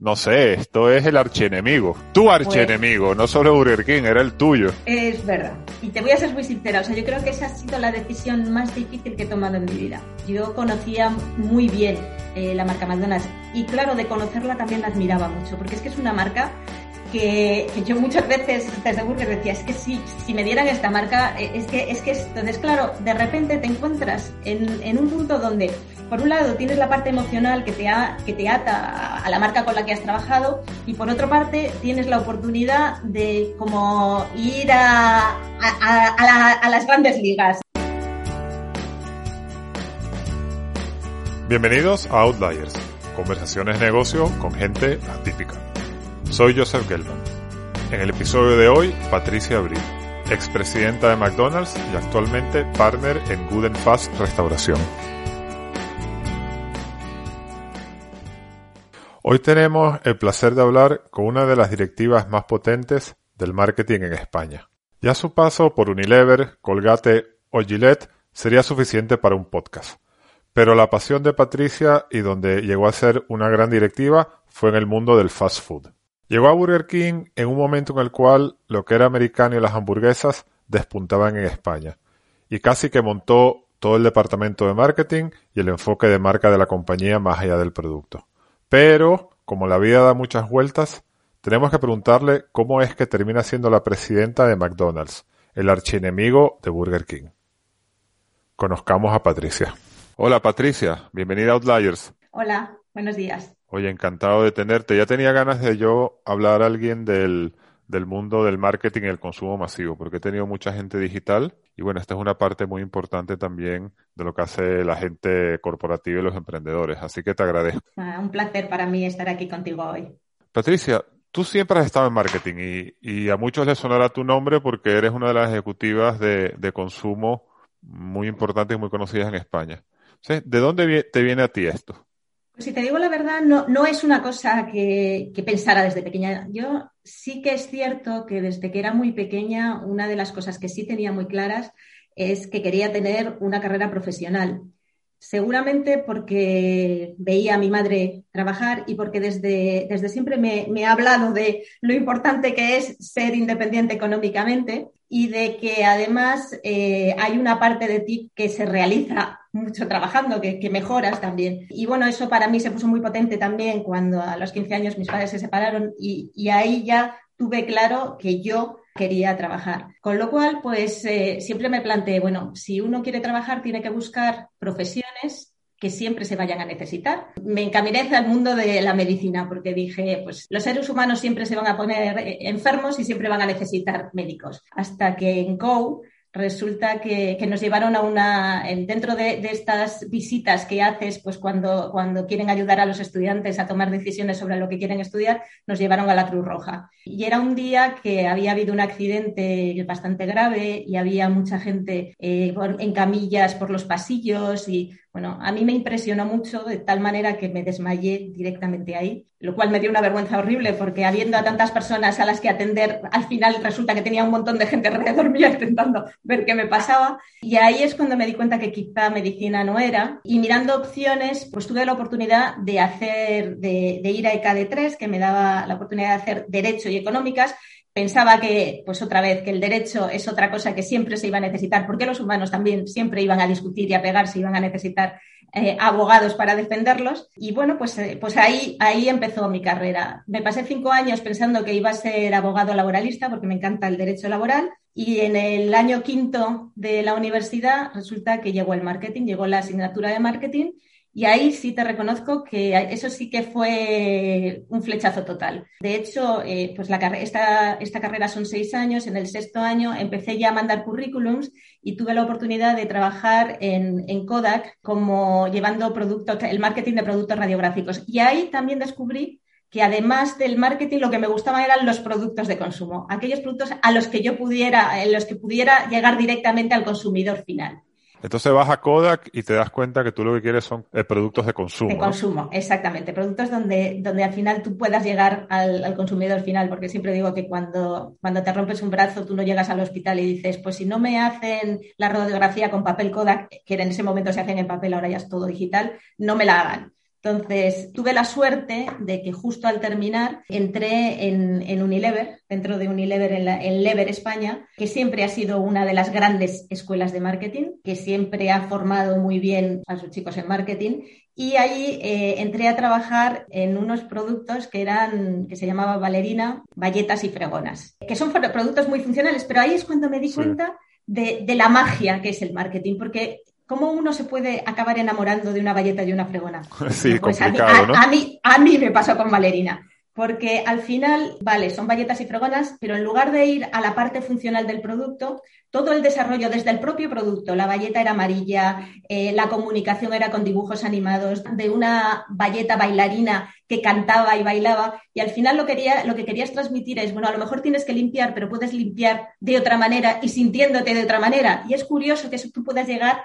No sé, esto es el archienemigo. Tu archienemigo, no solo Burger King, era el tuyo. Es verdad. Y te voy a ser muy sincera, o sea, yo creo que esa ha sido la decisión más difícil que he tomado en mi vida. Yo conocía muy bien eh, la marca McDonald's y claro, de conocerla también la admiraba mucho, porque es que es una marca que, yo muchas veces desde Burger decía, es que si, si me dieran esta marca, eh, es que es que entonces claro, de repente te encuentras en, en, un punto donde por un lado tienes la parte emocional que te, ha, que te ata a la marca con la que has trabajado y por otra parte tienes la oportunidad de como ir a, a, a, la, las grandes ligas. Bienvenidos a Outliers, conversaciones de negocio con gente atípica. Soy Joseph Gelman. En el episodio de hoy, Patricia Abril, expresidenta de McDonald's y actualmente partner en Good and Fast Restauración. Hoy tenemos el placer de hablar con una de las directivas más potentes del marketing en España. Ya su paso por Unilever, Colgate o Gillette sería suficiente para un podcast. Pero la pasión de Patricia y donde llegó a ser una gran directiva fue en el mundo del fast food. Llegó a Burger King en un momento en el cual lo que era americano y las hamburguesas despuntaban en España, y casi que montó todo el departamento de marketing y el enfoque de marca de la compañía más allá del producto. Pero, como la vida da muchas vueltas, tenemos que preguntarle cómo es que termina siendo la presidenta de McDonald's, el archienemigo de Burger King. Conozcamos a Patricia. Hola Patricia, bienvenida a Outliers. Hola, buenos días. Oye, encantado de tenerte. Ya tenía ganas de yo hablar a alguien del, del mundo del marketing y el consumo masivo, porque he tenido mucha gente digital y bueno, esta es una parte muy importante también de lo que hace la gente corporativa y los emprendedores. Así que te agradezco. Ah, un placer para mí estar aquí contigo hoy. Patricia, tú siempre has estado en marketing y, y a muchos les sonará tu nombre porque eres una de las ejecutivas de, de consumo muy importantes y muy conocidas en España. ¿De dónde te viene a ti esto? Pues si te digo la verdad, no, no es una cosa que, pensara desde pequeña. Yo sí que es cierto que desde que era muy pequeña, una de las cosas que sí tenía muy claras es que quería tener una carrera profesional. Seguramente porque veía a mi madre trabajar y porque desde, desde siempre me, me ha hablado de lo importante que es ser independiente económicamente y de que además eh, hay una parte de ti que se realiza mucho trabajando, que, que, mejoras también. Y bueno, eso para mí se puso muy potente también cuando a los 15 años mis padres se separaron y, y ahí ya tuve claro que yo quería trabajar. Con lo cual, pues eh, siempre me planteé, bueno, si uno quiere trabajar, tiene que buscar profesiones que siempre se vayan a necesitar. Me encaminé hacia el mundo de la medicina porque dije, pues los seres humanos siempre se van a poner eh, enfermos y siempre van a necesitar médicos. Hasta que en Go resulta que, que, nos llevaron a una, dentro de, de, estas visitas que haces, pues cuando, cuando quieren ayudar a los estudiantes a tomar decisiones sobre lo que quieren estudiar, nos llevaron a la Cruz Roja. Y era un día que había habido un accidente bastante grave y había mucha gente eh, en camillas por los pasillos y bueno, a mí me impresionó mucho de tal manera que me desmayé directamente ahí, lo cual me dio una vergüenza horrible porque habiendo a tantas personas a las que atender, al final resulta que tenía un montón de gente alrededor mío intentando ver qué me pasaba. Y ahí es cuando me di cuenta que quizá medicina no era. Y mirando opciones, pues tuve la oportunidad de hacer, de, ir a ECAD3, que me daba la oportunidad de hacer Derecho y Económicas, pensaba que, pues otra vez, que el derecho es otra cosa que siempre se iba a necesitar, porque los humanos también siempre iban a discutir y a pegarse, iban a necesitar eh, abogados para defenderlos. Y bueno, pues, eh, pues ahí, ahí empezó mi carrera. Me pasé cinco años pensando que iba a ser abogado laboralista, porque me encanta el derecho laboral. Y en el año quinto de la universidad resulta que llegó el marketing, llegó la asignatura de marketing y ahí sí te reconozco que eso sí que fue un flechazo total. De hecho, eh, pues esta, carrera son seis años. En el sexto año empecé ya a mandar currículums y tuve la oportunidad de trabajar en, en Kodak como llevando productos, el marketing de productos radiográficos. Y ahí también descubrí que además del marketing lo que me gustaba eran los productos de consumo, aquellos productos a los que yo pudiera, en los que pudiera llegar directamente al consumidor final. Entonces vas a Kodak y te das cuenta que tú lo que quieres son eh, productos de consumo. De consumo, exactamente. Productos donde, donde al final tú puedas llegar al, consumidor final, porque siempre digo que cuando, cuando te rompes un brazo tú no llegas al hospital y dices, pues si no me hacen la radiografía con papel Kodak, que en ese momento se hacen en papel, ahora ya es todo digital, no me la hagan. Entonces, tuve la suerte de que justo al terminar entré en, Unilever, dentro de Unilever en, Lever España, que siempre ha sido una de las grandes escuelas de marketing, que siempre ha formado muy bien a sus chicos en marketing. Y allí eh, entré a trabajar en unos productos que eran, que se llamaba Valerina, Valletas y Fregonas, que son productos muy funcionales, pero ahí es cuando me di cuenta de, de, la magia que es el marketing, porque ¿Cómo uno se puede acabar enamorando de una valleta y una fregona? Sí, pues a, mí, a, mí, me pasó con Valerina. Porque al final, vale, son valletas y fregonas, pero en lugar de ir a la parte funcional del producto, todo el desarrollo desde el propio producto, la valleta era amarilla, eh, la comunicación era con dibujos animados, de una valleta bailarina que cantaba y bailaba, y al final lo, quería, lo que querías transmitir es, bueno, a lo mejor tienes que limpiar, pero puedes limpiar de otra manera y sintiéndote de otra manera. Y es curioso que eso tú puedas llegar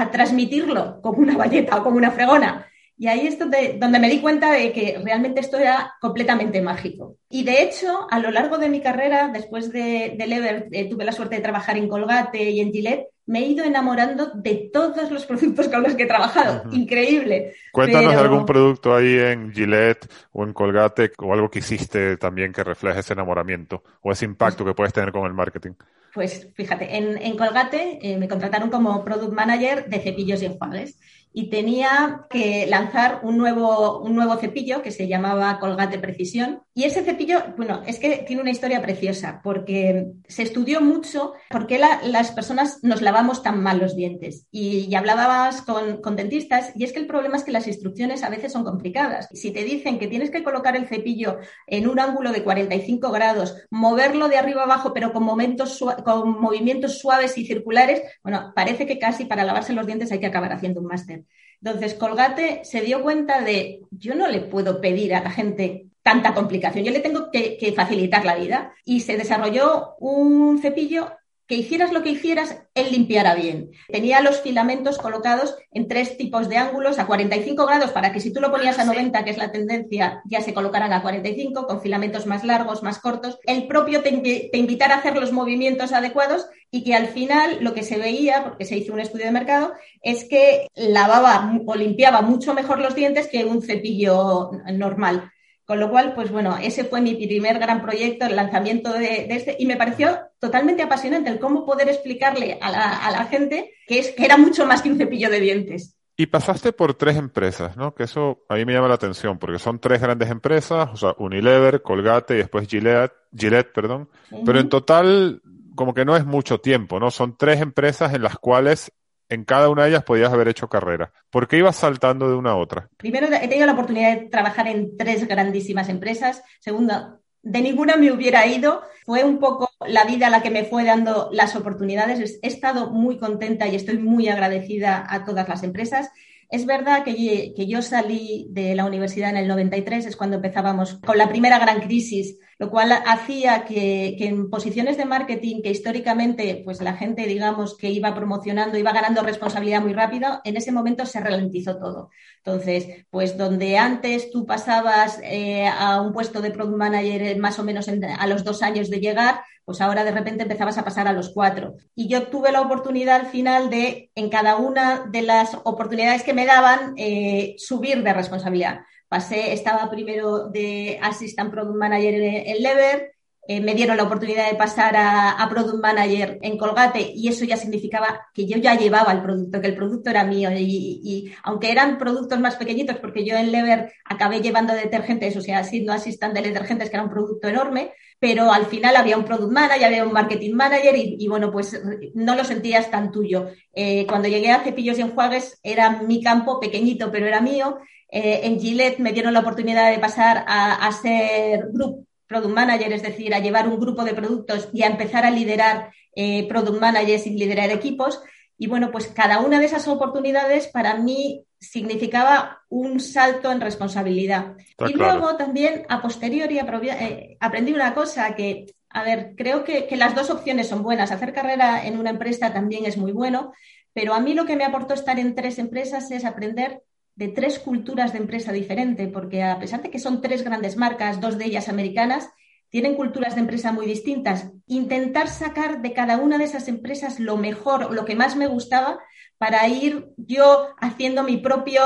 a transmitirlo como una valleta o como una fregona. Y ahí es donde, me di cuenta de que realmente esto era completamente mágico. Y de hecho, a lo largo de mi carrera, después de, de Lever, eh, tuve la suerte de trabajar en Colgate y en Gillette, me he ido enamorando de todos los productos con los que he trabajado. Increíble. Cuéntanos de algún producto ahí en Gillette o en Colgate o algo que hiciste también que refleje ese enamoramiento o ese impacto que puedes tener con el marketing. Pues fíjate, en, Colgate eh, me contrataron como Product Manager de cepillos y enjuagues y tenía que lanzar un nuevo, un nuevo cepillo que se llamaba Colgate Precisión. Y ese cepillo, bueno, es que tiene una historia preciosa porque se estudió mucho por qué las personas nos lavamos tan mal los dientes. Y, hablabas con, con, dentistas y es que el problema es que las instrucciones a veces son complicadas. Si te dicen que tienes que colocar el cepillo en un ángulo de 45 grados, moverlo de arriba abajo pero con, momentos con movimientos suaves y circulares, bueno, parece que casi para lavarse los dientes hay que acabar haciendo un máster. Entonces, Colgate se dio cuenta de, yo no le puedo pedir a la gente tanta complicación, yo le tengo que, que facilitar la vida. Y se desarrolló un cepillo que hicieras lo que hicieras, él limpiara bien. Tenía los filamentos colocados en tres tipos de ángulos, a 45 grados, para que si tú lo ponías a 90, que es la tendencia, ya se colocaran a 45, con filamentos más largos, más cortos. El propio te, te invitara a hacer los movimientos adecuados y que al final lo que se veía, porque se hizo un estudio de mercado, es que lavaba o limpiaba mucho mejor los dientes que un cepillo normal. Con lo cual, pues bueno, ese fue mi primer gran proyecto, el lanzamiento de, este, y me pareció totalmente apasionante el cómo poder explicarle a la, gente que, es, que era mucho más que un cepillo de dientes. Y pasaste por tres empresas, ¿no? Que eso a mí me llama la atención, porque son tres grandes empresas, o sea, Unilever, Colgate y después Gillette, Gillette perdón. Pero en total, como que no es mucho tiempo, ¿no? Son tres empresas en las cuales en cada una de ellas podías haber hecho carrera. ¿Por qué ibas saltando de una a otra? Primero, he tenido la oportunidad de trabajar en tres grandísimas empresas. Segundo, de ninguna me hubiera ido. Fue un poco la vida la que me fue dando las oportunidades. He estado muy contenta y estoy muy agradecida a todas las empresas. Es verdad que, yo salí de la universidad en el 93, es cuando empezábamos con la primera gran crisis lo cual hacía que, en posiciones de marketing que históricamente pues la gente, digamos, que iba promocionando, iba ganando responsabilidad muy rápido, en ese momento se ralentizó todo. Entonces, pues donde antes tú pasabas eh, a un puesto de product manager más o menos a los dos años de llegar, pues ahora de repente empezabas a pasar a los cuatro. Y yo tuve la oportunidad al final de, en cada una de las oportunidades que me daban, eh, subir de responsabilidad. Pasé, estaba primero de Assistant Product Manager en, Lever, eh, me dieron la oportunidad de pasar a, Product Manager en Colgate y eso ya significaba que yo ya llevaba el producto, que el producto era mío y, aunque eran productos más pequeñitos, porque yo en Lever acabé llevando detergentes, o sea, siendo asistente de detergentes, que era un producto enorme, pero al final había un Product Manager, había un Marketing Manager y, bueno, pues no lo sentías tan tuyo. Eh, cuando llegué a Cepillos y Enjuagues era mi campo pequeñito, pero era mío eh, en Gillette me dieron la oportunidad de pasar a, ser Group Product Manager, es decir, a llevar un grupo de productos y a empezar a liderar eh, Product Managers y liderar equipos. Y bueno, pues cada una de esas oportunidades para mí significaba un salto en responsabilidad. y luego también, a posteriori, eh, aprendí una cosa que, a ver, creo que, que las dos opciones son buenas. Hacer carrera en una empresa también es muy bueno, pero a mí lo que me aportó estar en tres empresas es aprender de tres culturas de empresa diferente, porque a pesar de que son tres grandes marcas, dos de ellas americanas, tienen culturas de empresa muy distintas. Intentar sacar de cada una de esas empresas lo mejor, lo que más me gustaba, para ir yo haciendo mi propio,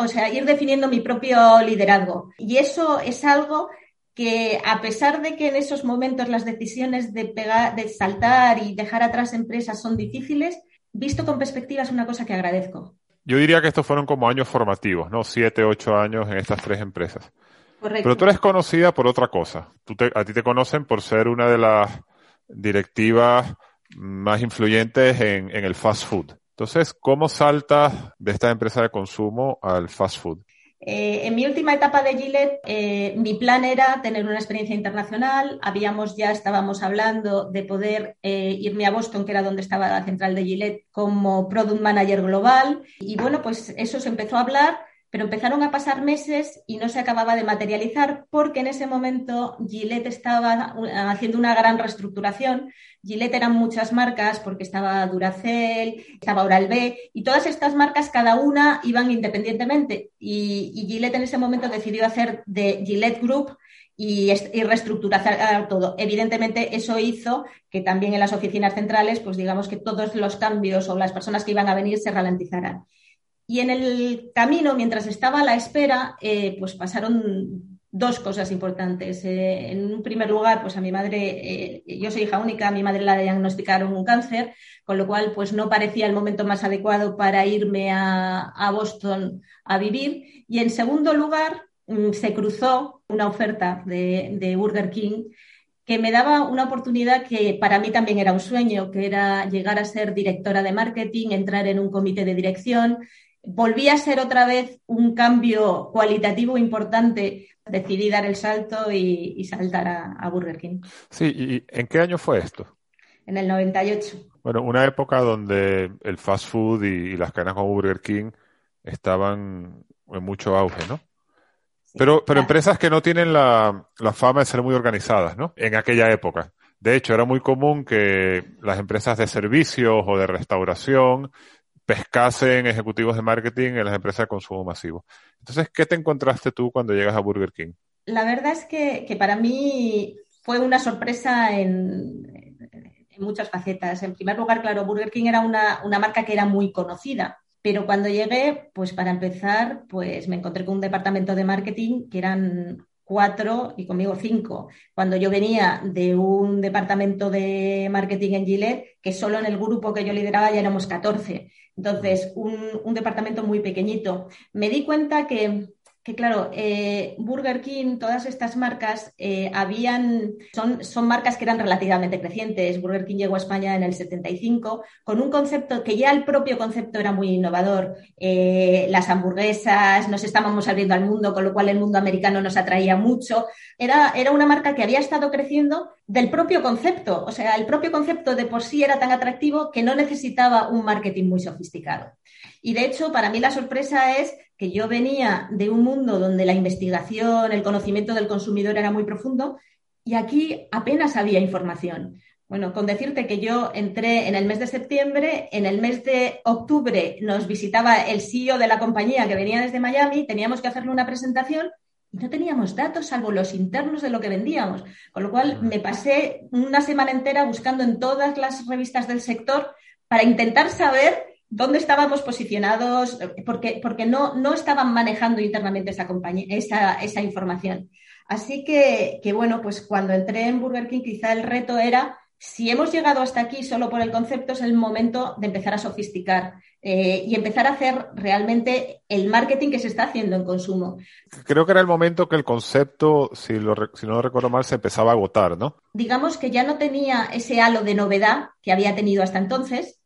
o sea, ir definiendo mi propio liderazgo. Y eso es algo que a pesar de que en esos momentos las decisiones de pegar, de saltar y dejar atrás empresas son difíciles, visto con perspectiva es una cosa que agradezco. Yo diría que estos fueron como años formativos, ¿no? Siete, ocho años en estas tres empresas. Correcto. Pero tú eres conocida por otra cosa. Tú a ti te conocen por ser una de las directivas más influyentes en, en el fast food. Entonces, ¿cómo saltas de esta empresa de consumo al fast food? Eh, en mi última etapa de Gillette, eh, mi plan era tener una experiencia internacional. Habíamos ya, estábamos hablando de poder eh, irme a Boston, que era donde estaba la central de Gillette, como Product Manager Global. Y bueno, pues eso se empezó a hablar pero empezaron a pasar meses y no se acababa de materializar porque en ese momento Gillette estaba haciendo una gran reestructuración. Gillette eran muchas marcas porque estaba Duracell, estaba Oral-B y todas estas marcas cada una iban independientemente y, y Gillette en ese momento decidió hacer de Gillette Group y, y, reestructurar todo. Evidentemente, eso hizo que también en las oficinas centrales, pues digamos que todos los cambios o las personas que iban a venir se ralentizaran. Y en el camino, mientras estaba a la espera, eh, pues pasaron dos cosas importantes. Eh, en un primer lugar, pues a mi madre, eh, yo soy hija única, a mi madre la diagnosticaron un cáncer, con lo cual pues no parecía el momento más adecuado para irme a, Boston a vivir. Y en segundo lugar, mm, se cruzó una oferta de, de Burger King que me daba una oportunidad que para mí también era un sueño, que era llegar a ser directora de marketing, entrar en un comité de dirección volví a ser otra vez un cambio cualitativo importante. Decidí dar el salto y, saltar a, Burger King. Sí, ¿y en qué año fue esto? En el 98. Bueno, una época donde el fast food y, las cadenas como Burger King estaban en mucho auge, ¿no? pero, pero empresas que no tienen la, la fama de ser muy organizadas, ¿no? En aquella época. De hecho, era muy común que las empresas de servicios o de restauración pescasen ejecutivos de marketing en las empresas de consumo masivo. Entonces, ¿qué te encontraste tú cuando llegas a Burger King? La verdad es que, para mí fue una sorpresa en, muchas facetas. En primer lugar, claro, Burger King era una, una marca que era muy conocida. Pero cuando llegué, pues para empezar, pues me encontré con un departamento de marketing que eran cuatro y conmigo cinco. Cuando yo venía de un departamento de marketing en Gillette, que solo en el grupo que yo lideraba ya éramos 14. Entonces, un, departamento muy pequeñito. Me di cuenta que que claro, eh, Burger King, todas estas marcas eh, habían, son, son marcas que eran relativamente crecientes. Burger King llegó a España en el 75 con un concepto que ya el propio concepto era muy innovador. Eh, las hamburguesas, nos estábamos abriendo al mundo, con lo cual el mundo americano nos atraía mucho. Era, era una marca que había estado creciendo del propio concepto. O sea, el propio concepto de por sí era tan atractivo que no necesitaba un marketing muy sofisticado. Y de hecho, para mí la sorpresa es que yo venía de un mundo donde la investigación, el conocimiento del consumidor era muy profundo y aquí apenas había información. Bueno, con decirte que yo entré en el mes de septiembre, en el mes de octubre nos visitaba el CEO de la compañía que venía desde Miami, teníamos que hacerle una presentación y no teníamos datos salvo los internos de lo que vendíamos. Con lo cual me pasé una semana entera buscando en todas las revistas del sector para intentar saber dónde estábamos posicionados, porque, porque no, no estaban manejando internamente esa, compañía, esa, esa información. Así que, que, bueno, pues cuando entré en Burger King, quizá el reto era, si hemos llegado hasta aquí solo por el concepto, es el momento de empezar a sofisticar eh, y empezar a hacer realmente el marketing que se está haciendo en consumo. Creo que era el momento que el concepto, si, lo, si no lo recuerdo mal, se empezaba a agotar, ¿no? Digamos que ya no tenía ese halo de novedad que había tenido hasta entonces,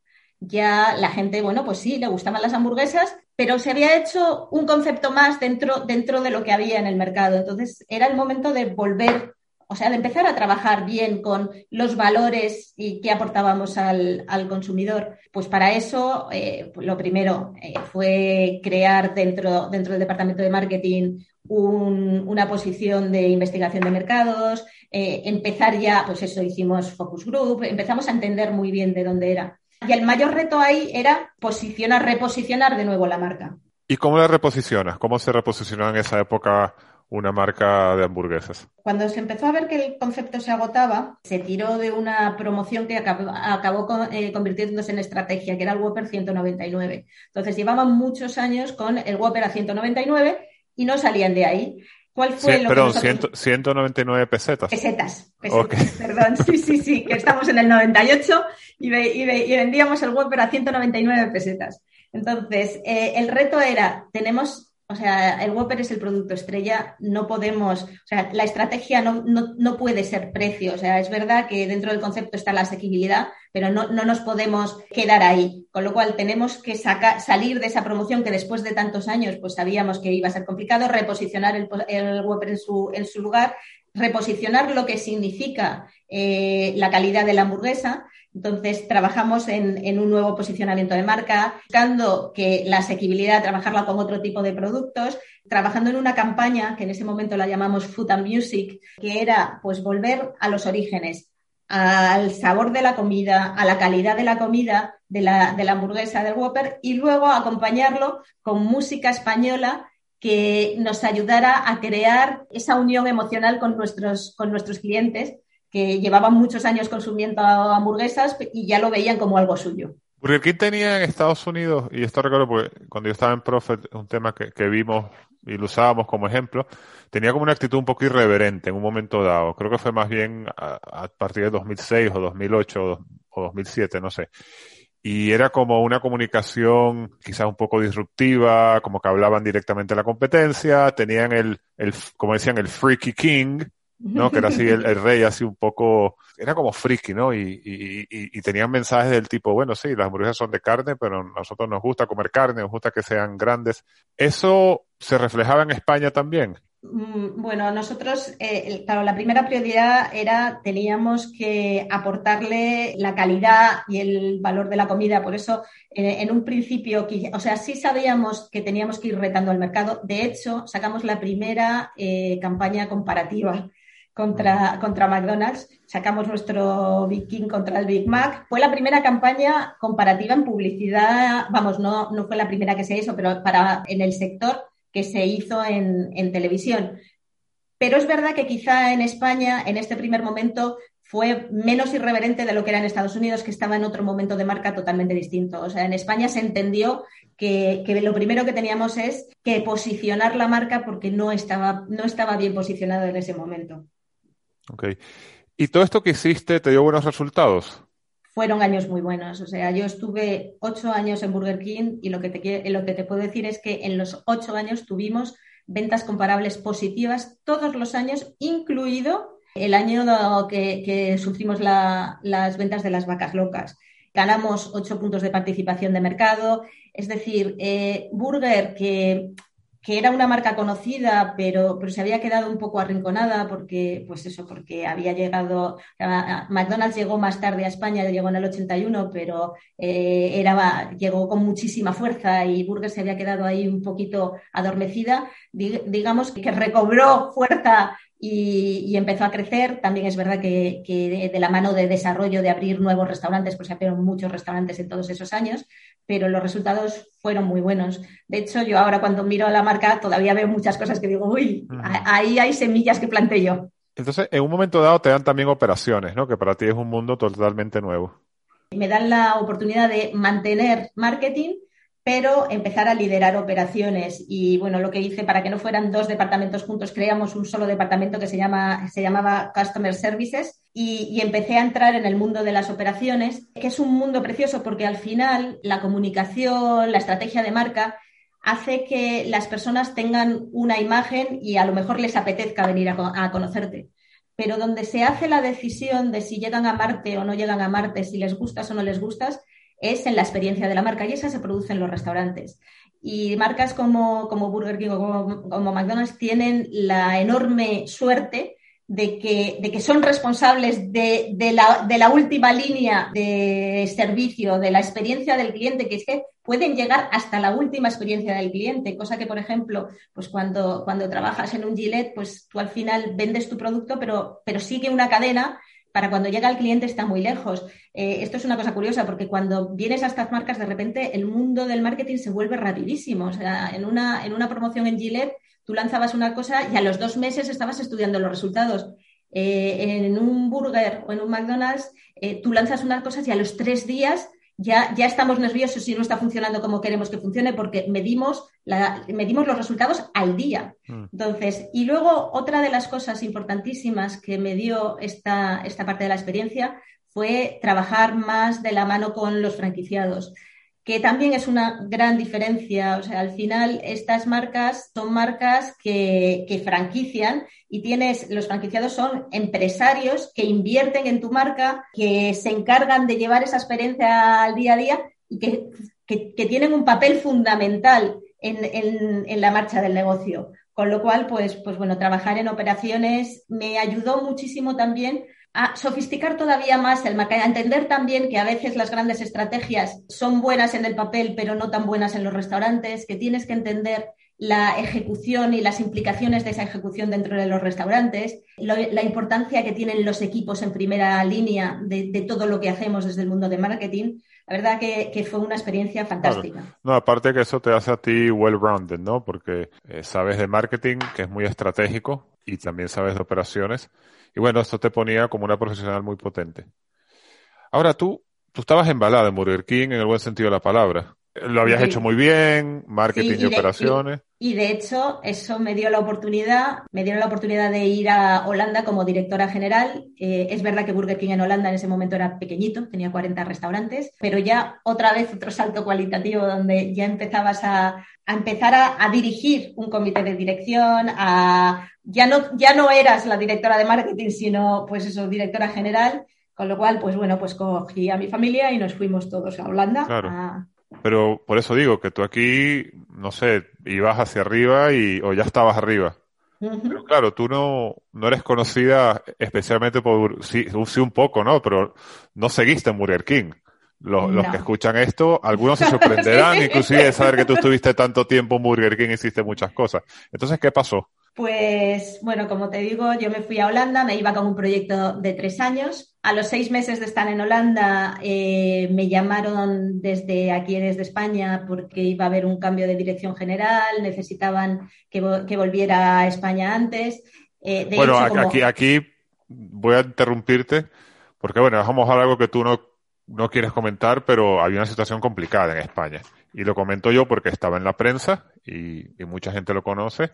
ya la gente, bueno, pues sí, le gustaban las hamburguesas, pero se había hecho un concepto más dentro, dentro de lo que había en el mercado. Entonces era el momento de volver o sea, de empezar a trabajar bien con los valores y qué aportábamos al, consumidor. Pues para eso, eh, lo primero eh, fue crear dentro, dentro del departamento de marketing una posición de investigación de mercados, eh, empezar ya, pues eso, hicimos focus group, empezamos a entender muy bien de dónde era. Y el mayor reto ahí era posicionar, reposicionar de nuevo la marca. ¿Y cómo la reposicionas? ¿Cómo se reposicionó en esa época una marca de hamburguesas. Cuando se empezó a ver que el concepto se agotaba, se tiró de una promoción que acabó, eh, convirtiéndose en estrategia, que era el Whopper 199. Entonces llevaban muchos años con el Whopper a 199 y no salían de ahí. ¿Cuál fue lo perdón, que 199 pesetas. Pesetas, pesetas perdón. Sí, sí, sí, que estamos en el 98 y, vendíamos el Whopper a 199 pesetas. Entonces, eh, el reto era, tenemos o sea, el Whopper es el producto estrella, no podemos, o sea, la estrategia no, no, puede ser precio. O sea, es verdad que dentro del concepto está la asequibilidad, pero no, nos podemos quedar ahí. Con lo cual tenemos que sacar, salir de esa promoción que después de tantos años pues sabíamos que iba a ser complicado, reposicionar el, el Whopper en su, en su lugar, reposicionar lo que significa eh, la calidad de la hamburguesa. Entonces, trabajamos en, un nuevo posicionamiento de marca, buscando que la asequibilidad, trabajarla con otro tipo de productos, trabajando en una campaña que en ese momento la llamamos Food and Music, que era pues volver a los orígenes, al sabor de la comida, a la calidad de la comida, de la, de la hamburguesa del Whopper, y luego acompañarlo con música española que nos ayudara a crear esa unión emocional con nuestros, con nuestros clientes que llevaban muchos años consumiendo hamburguesas y ya lo veían como algo suyo. Burger King tenía en Estados Unidos, y esto recuerdo porque cuando yo estaba en Profit, un tema que, vimos y lo usábamos como ejemplo, tenía como una actitud un poco irreverente en un momento dado. Creo que fue más bien a, partir de 2006 o 2008 o, 2007, no sé. Y era como una comunicación quizás un poco disruptiva, como que hablaban directamente de la competencia, tenían el, el como decían, el Freaky King, ¿no? Que era así el, rey, así un poco, era como friki, ¿no? Y, y, y, tenían mensajes del tipo, bueno, sí, las hamburguesas son de carne, pero a nosotros nos gusta comer carne, nos gusta que sean grandes. ¿Eso se reflejaba en España también? Mm, bueno, nosotros, eh, claro, la primera prioridad era, teníamos que aportarle la calidad y el valor de la comida. Por eso, eh, en un principio, o sea, sí sabíamos que teníamos que ir retando al mercado. De hecho, sacamos la primera eh, campaña comparativa contra, contra McDonald's. Sacamos nuestro Big King contra el Big Mac. Fue la primera campaña comparativa en publicidad, vamos, no, no fue la primera que se hizo, pero para en el sector que se hizo en, en televisión. Pero es verdad que quizá en España, en este primer momento, fue menos irreverente de lo que era en Estados Unidos, que estaba en otro momento de marca totalmente distinto. O sea, en España se entendió que, que, lo primero que teníamos es que posicionar la marca porque no estaba, no estaba bien posicionado en ese momento. Ok. ¿Y todo esto que hiciste te dio buenos resultados? Fueron años muy buenos. O sea, yo estuve ocho años en Burger King y lo que te, lo que te puedo decir es que en los ocho años tuvimos ventas comparables positivas todos los años, incluido el año que, sufrimos las ventas de las vacas locas. Ganamos ocho puntos de participación de mercado. Es decir, eh, Burger, que que era una marca conocida, pero, pero se había quedado un poco arrinconada porque, pues eso, porque había llegado, McDonald's llegó más tarde a España, llegó en el 81, pero eh, era, llegó con muchísima fuerza y Burger se había quedado ahí un poquito adormecida. digamos que recobró fuerza y, empezó a crecer. También es verdad que, que de, la mano de desarrollo, de abrir nuevos restaurantes, pues se abrieron muchos restaurantes en todos esos años, pero los resultados fueron muy buenos. De hecho, yo ahora cuando miro a la marca todavía veo muchas cosas que digo, uy, ahí hay semillas que planté yo. Entonces, en un momento dado te dan también operaciones, ¿no? Que para ti es un mundo totalmente nuevo. Me dan la oportunidad de mantener marketing pero empezar a liderar operaciones. Y bueno, lo que hice para que no fueran dos departamentos juntos, creamos un solo departamento que se, llama, se llamaba Customer Services y, empecé a entrar en el mundo de las operaciones, que es un mundo precioso porque al final la comunicación, la estrategia de marca hace que las personas tengan una imagen y a lo mejor les apetezca venir a, a conocerte. Pero donde se hace la decisión de si llegan a Marte o no llegan a Marte, si les gustas o no les gustas, es en la experiencia de la marca y esa se produce en los restaurantes. Y marcas como, como Burger King o como, McDonald's tienen la enorme suerte de que, de que son responsables de, de, la, de, la, última línea de servicio, de la experiencia del cliente, que es que pueden llegar hasta la última experiencia del cliente, cosa que, por ejemplo, pues cuando, cuando trabajas en un Gillette, pues tú al final vendes tu producto, pero, pero sigue una cadena para cuando llega el cliente está muy lejos. Eh, esto es una cosa curiosa porque cuando vienes a estas marcas, de repente el mundo del marketing se vuelve rapidísimo. O sea, en una, en una promoción en Gillette, tú lanzabas una cosa y a los dos meses estabas estudiando los resultados. Eh, en un burger o en un McDonald's, eh, tú lanzas unas cosas y a los tres días ya, ya estamos nerviosos si no está funcionando como queremos que funcione porque medimos, la, medimos los resultados al día. Mm. Entonces, y luego otra de las cosas importantísimas que me dio esta, esta parte de la experiencia fue trabajar más de la mano con los franquiciados que también es una gran diferencia. O sea, al final estas marcas son marcas que, que, franquician y tienes, los franquiciados son empresarios que invierten en tu marca, que se encargan de llevar esa experiencia al día a día y que, que, tienen un papel fundamental en, en, en la marcha del negocio. Con lo cual, pues, pues bueno, trabajar en operaciones me ayudó muchísimo también a sofisticar todavía más el mercado, a entender también que a veces las grandes estrategias son buenas en el papel, pero no tan buenas en los restaurantes, que tienes que entender la ejecución y las implicaciones de esa ejecución dentro de los restaurantes, la importancia que tienen los equipos en primera línea de, todo lo que hacemos desde el mundo de marketing. La verdad que, fue una experiencia fantástica. No, aparte que eso te hace a ti well-rounded, ¿no? Porque eh, sabes de marketing, que es muy estratégico, y también sabes de operaciones. Y bueno, esto te ponía como una profesional muy potente. Ahora tú, tú estabas embalada en Burger King en el buen sentido de la palabra. Lo habías hecho muy bien, marketing y, operaciones. Y, de hecho, eso me dio la oportunidad, me dieron la oportunidad de ir a Holanda como directora general. Eh, es verdad que Burger King en Holanda en ese momento era pequeñito, tenía 40 restaurantes, pero ya otra vez otro salto cualitativo donde ya empezabas a, a empezar a, dirigir un comité de dirección, a ya no, ya no eras la directora de marketing, sino pues eso, directora general, con lo cual, pues bueno, pues cogí a mi familia y nos fuimos todos a Holanda. Pero por eso digo que tú aquí, no sé, ibas hacia arriba y, o ya estabas arriba. Pero claro, tú no, no eres conocida especialmente por, sí, sí un poco, ¿no? Pero no seguiste en Burger King. Los, que escuchan esto, algunos se sorprenderán, inclusive de saber que tú estuviste tanto tiempo en Burger King hiciste muchas cosas. Entonces, ¿qué pasó? Pues bueno, como te digo, yo me fui a Holanda, me iba con un proyecto de tres años. A los seis meses de estar en Holanda eh, me llamaron desde aquí, desde España, porque iba a haber un cambio de dirección general, necesitaban que, volviera a España antes. Eh, bueno, aquí, aquí voy a interrumpirte, porque bueno, vamos a algo que tú no no quieres comentar, pero había una situación complicada en España. Y lo comento yo porque estaba en la prensa y, mucha gente lo conoce,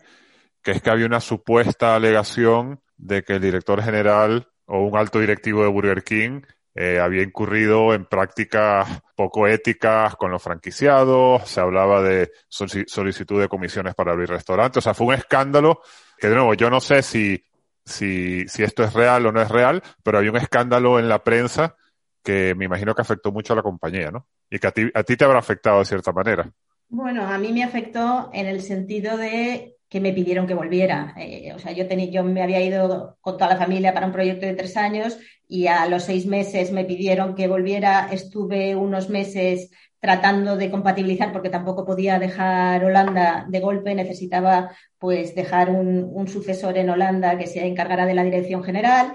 que es que había una supuesta alegación de que el director general o un alto directivo de Burger King eh, había incurrido en prácticas poco éticas con los franquiciados, se hablaba de solicitud de comisiones para abrir restaurantes, o sea, fue un escándalo que de nuevo yo no sé si, si, si esto es real o no es real, pero había un escándalo en la prensa que me imagino que afectó mucho a la compañía, ¿no? Y que a ti, a ti te habrá afectado de cierta manera. Bueno, a mí me afectó en el sentido de que me pidieron que volviera. Eh, o sea, yo, tenía, yo me había ido con toda la familia para un proyecto de tres años y a los seis meses me pidieron que volviera. Estuve unos meses tratando de compatibilizar porque tampoco podía dejar Holanda de golpe, necesitaba pues dejar un, un sucesor en Holanda que se encargara de la dirección general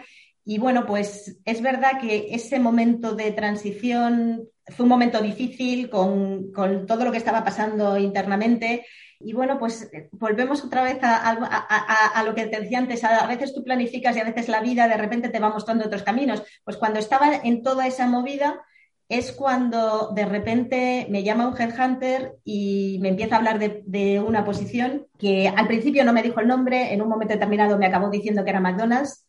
y bueno, pues es verdad que ese momento de transición fue un momento difícil con, todo lo que estaba pasando internamente. Y bueno, pues volvemos otra vez a, lo que te decía antes. A, veces tú planificas y a veces la vida de repente te va mostrando otros caminos. Pues cuando estaba en toda esa movida es cuando de repente me llama un headhunter y me empieza a hablar de, de una posición que al principio no me dijo el nombre, en un momento determinado me acabó diciendo que era McDonald's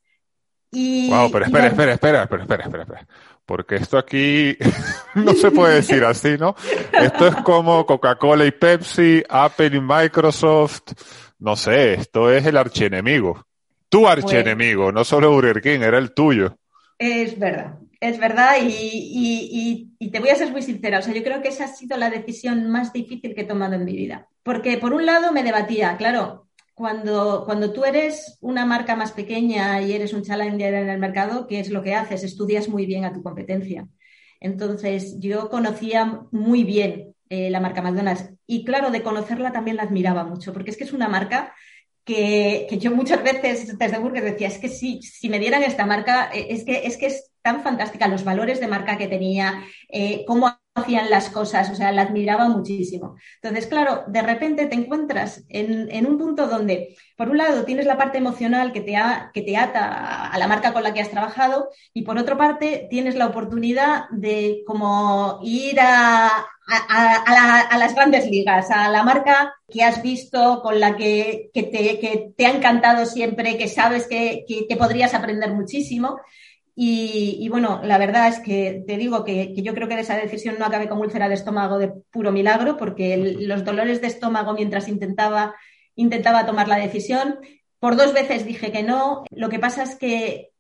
y, wow, pero espera, espera, espera, espera, espera, espera, espera. Porque esto aquí no se puede decir así, ¿no? Esto es como Coca-Cola y Pepsi, Apple y Microsoft. No sé, esto es el archienemigo. Tu pues archienemigo, no solo Burger King, era el tuyo. Es verdad, es verdad y, y, y, te voy a ser muy sincera. O sea, yo creo que esa ha sido la decisión más difícil que he tomado en mi vida. Porque por un lado me debatía, claro, cuando, cuando tú eres una marca más pequeña y eres un challenger en el mercado, ¿qué es lo que haces? Estudias muy bien a tu competencia. Entonces, yo conocía muy bien eh, la marca McDonald's y claro, de conocerla también la admiraba mucho, porque es que es una marca que, yo muchas veces desde Burger decía, es que si, si me dieran esta marca, eh, es que, es que es tan fantástica, los valores de marca que tenía, eh, cómo hacían las cosas, o sea, la admiraba muchísimo. Entonces, claro, de repente te encuentras en, un punto donde, por un lado, tienes la parte emocional que te, ata a la marca con la que has trabajado y por otra parte, tienes la oportunidad de como ir a, las grandes ligas, a la marca que has visto, con la que, te, te, ha encantado siempre, que sabes que, que podrías aprender muchísimo. Y, bueno, la verdad es que te digo que, yo creo que de esa decisión no acabé como úlcera de estómago de puro milagro, porque los dolores de estómago mientras intentaba, intentaba tomar la decisión, por dos veces dije que no. Lo que pasa es que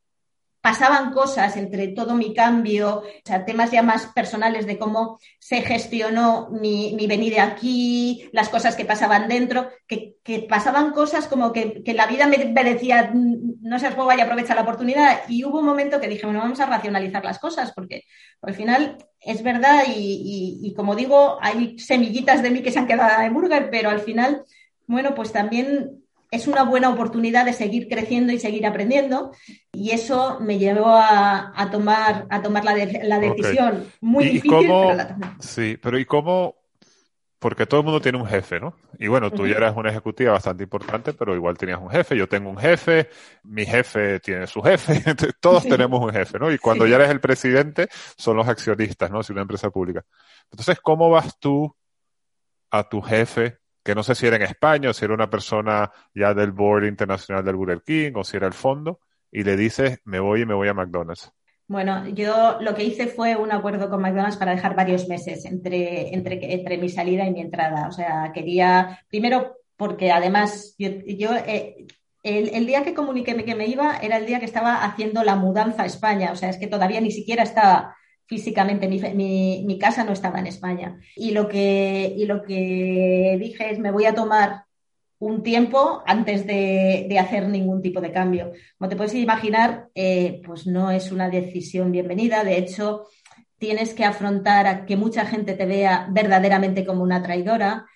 pasaban cosas entre todo mi cambio, temas ya más personales de cómo se gestionó mi, mi venir aquí, las cosas que pasaban dentro, que, pasaban cosas como que, la vida me, decía, no seas boba y aprovecha la oportunidad. Y hubo un momento que dije, bueno, vamos a racionalizar las cosas, porque al final es verdad y, y como digo, hay semillitas de mí que se han quedado en burger, pero al final, bueno, pues también es una buena oportunidad de seguir creciendo y seguir aprendiendo. Y eso me llevó a, tomar, a tomar la, decisión muy difícil. Sí, pero ¿y cómo? Porque todo el mundo tiene un jefe, ¿no? Y bueno, tú ya eres una ejecutiva bastante importante, pero igual tenías un jefe, yo tengo un jefe, mi jefe tiene su jefe, todos tenemos un jefe, ¿no? Y cuando ya eres el presidente, son los accionistas, ¿no? Si una empresa pública. Entonces, ¿cómo vas tú a tu jefe que no sé si era en España o si era una persona ya del board internacional del Burger King o si era el fondo, y le dices, me voy y me voy a McDonald's. Bueno, yo lo que hice fue un acuerdo con McDonald's para dejar varios meses entre, entre, entre mi salida y mi entrada. O sea, quería, primero, porque además yo, eh, el, el, día que comuniqué que me iba era el día que estaba haciendo la mudanza a España. O sea, es que todavía ni siquiera estaba físicamente mi, casa no estaba en España. Y lo, que, y lo que dije es, me voy a tomar un tiempo antes de, hacer ningún tipo de cambio. Como te puedes imaginar, eh, pues no es una decisión bienvenida. De hecho, tienes que afrontar a que mucha gente te vea verdaderamente como una traidora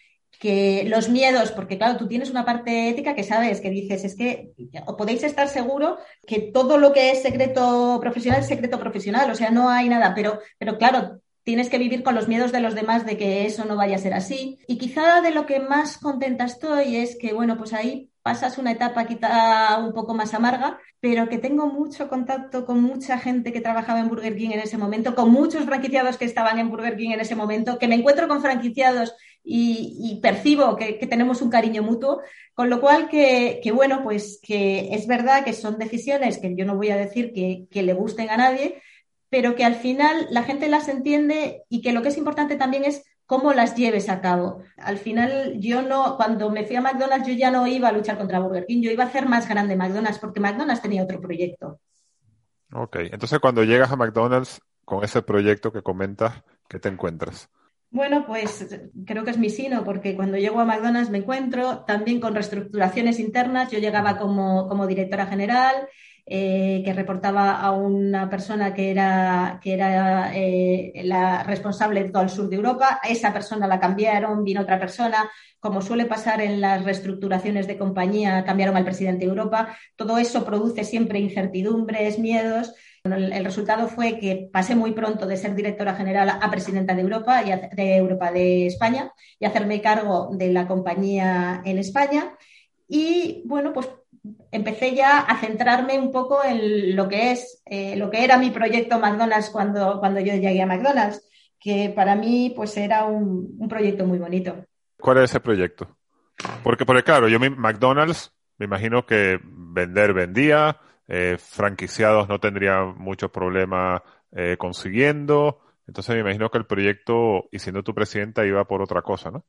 que los miedos, porque claro, tú tienes una parte ética que sabes, que dices, es que podéis estar seguro que todo lo que es secreto profesional es secreto profesional, o sea, no hay nada, pero, pero claro, tienes que vivir con los miedos de los demás de que eso no vaya a ser así. Y quizá de lo que más contenta estoy es que, bueno, pues ahí pasas una etapa quizá un poco más amarga, pero que tengo mucho contacto con mucha gente que trabajaba en Burger King en ese momento, con muchos franquiciados que estaban en Burger King en ese momento, que me encuentro con franquiciados y, percibo que, tenemos un cariño mutuo, con lo cual que, bueno, pues que es verdad que son decisiones que yo no voy a decir que, que le gusten a nadie, pero que al final la gente las entiende y que lo que es importante también es cómo las lleves a cabo. Al final, yo no, cuando me fui a McDonald's, yo ya no iba a luchar contra Burger King, yo iba a hacer más grande McDonald's porque McDonald's tenía otro proyecto. Ok, entonces cuando llegas a McDonald's con ese proyecto que comentas, ¿qué te encuentras? Bueno, pues creo que es mi sino, porque cuando llego a McDonald's me encuentro también con reestructuraciones internas. Yo llegaba como, como directora general, eh, que reportaba a una persona que era, que era eh, la responsable de todo el sur de Europa. Esa persona la cambiaron, vino otra persona. Como suele pasar en las reestructuraciones de compañía, cambiaron al presidente de Europa. Todo eso produce siempre incertidumbres, miedos. El, resultado fue que pasé muy pronto de ser directora general a presidenta de Europa y de Europa de España y hacerme cargo de la compañía en España. Y bueno, pues empecé ya a centrarme un poco en lo que es, eh, lo que era mi proyecto McDonald's cuando, cuando yo llegué a McDonald's, que para mí pues era un, proyecto muy bonito. ¿Cuál es ese proyecto? Porque, porque claro, yo mi McDonald's me imagino que vender vendía, eh, franquiciados no tendría mucho problema eh, consiguiendo. Entonces me imagino que el proyecto, y siendo tu presidenta, iba por otra cosa, ¿no?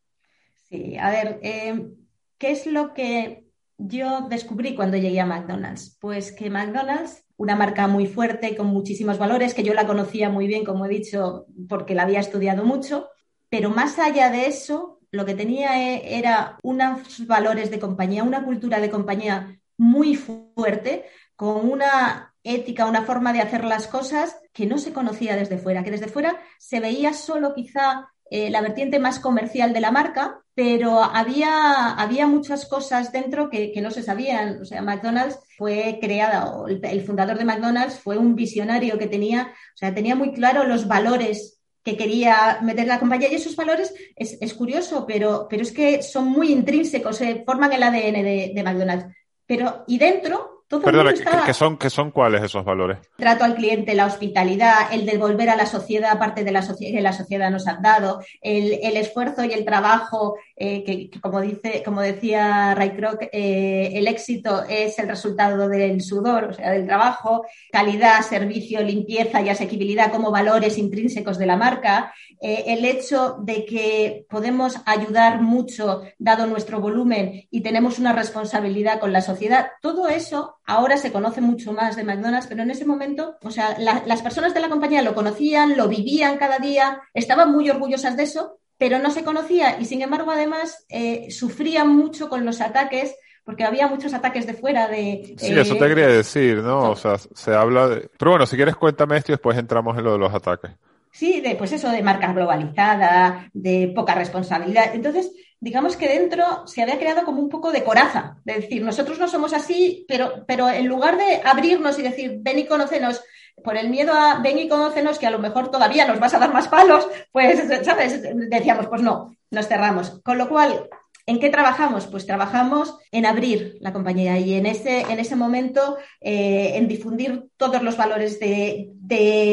Sí, a ver, ¿qué es lo que yo descubrí cuando llegué a McDonald's? Pues que McDonald's, una marca muy fuerte, con muchísimos valores, que yo la conocía muy bien, como he dicho, porque la había estudiado mucho, pero más allá de eso, lo que tenía e, era unos valores de compañía, una cultura de compañía muy fuerte, con una ética, una forma de hacer las cosas que no se conocía desde fuera, que desde fuera se veía solo quizá eh, la vertiente más comercial de la marca, pero había, había muchas cosas dentro que, no se sabían. O sea, McDonald's fue creada, o el, fundador de McDonald's fue un visionario que tenía, o sea, tenía muy claro los valores que quería meter la compañía y esos valores es, curioso, pero, pero es que son muy intrínsecos, se forman el ADN de, de McDonald's. Pero, y dentro Perdona, ¿qué, son, ¿qué son cuáles esos valores? Trato al cliente, la hospitalidad, el devolver a la sociedad parte de la que la sociedad nos ha dado, el, esfuerzo y el trabajo, eh, que, como, dice, como decía Ray Kroc, eh, el éxito es el resultado del sudor, o sea, del trabajo, calidad, servicio, limpieza y asequibilidad como valores intrínsecos de la marca, eh, el hecho de que podemos ayudar mucho dado nuestro volumen y tenemos una responsabilidad con la sociedad, todo eso ahora se conoce mucho más de McDonald's, pero en ese momento, o sea, las personas de la compañía lo conocían, lo vivían cada día, estaban muy orgullosas de eso, pero no se conocía y sin embargo además eh, sufrían mucho con los ataques porque había muchos ataques de fuera de... Sí, eso te quería decir, ¿no? O sea, se habla de... Pero bueno, si quieres cuéntame esto y después entramos en lo de los ataques. Sí, de, pues eso, de marca globalizada, de poca responsabilidad. Entonces, digamos que dentro se había creado como un poco de coraza, de decir, nosotros no somos así, pero, pero en lugar de abrirnos y decir, ven y conócenos, por el miedo a ven y conócenos, que a lo mejor todavía nos vas a dar más palos, pues, ¿sabes? Decíamos, pues no, nos cerramos. Con lo cual, ¿En qué trabajamos? Pues trabajamos en abrir la compañía y en ese, en ese momento eh, en difundir todos los valores de,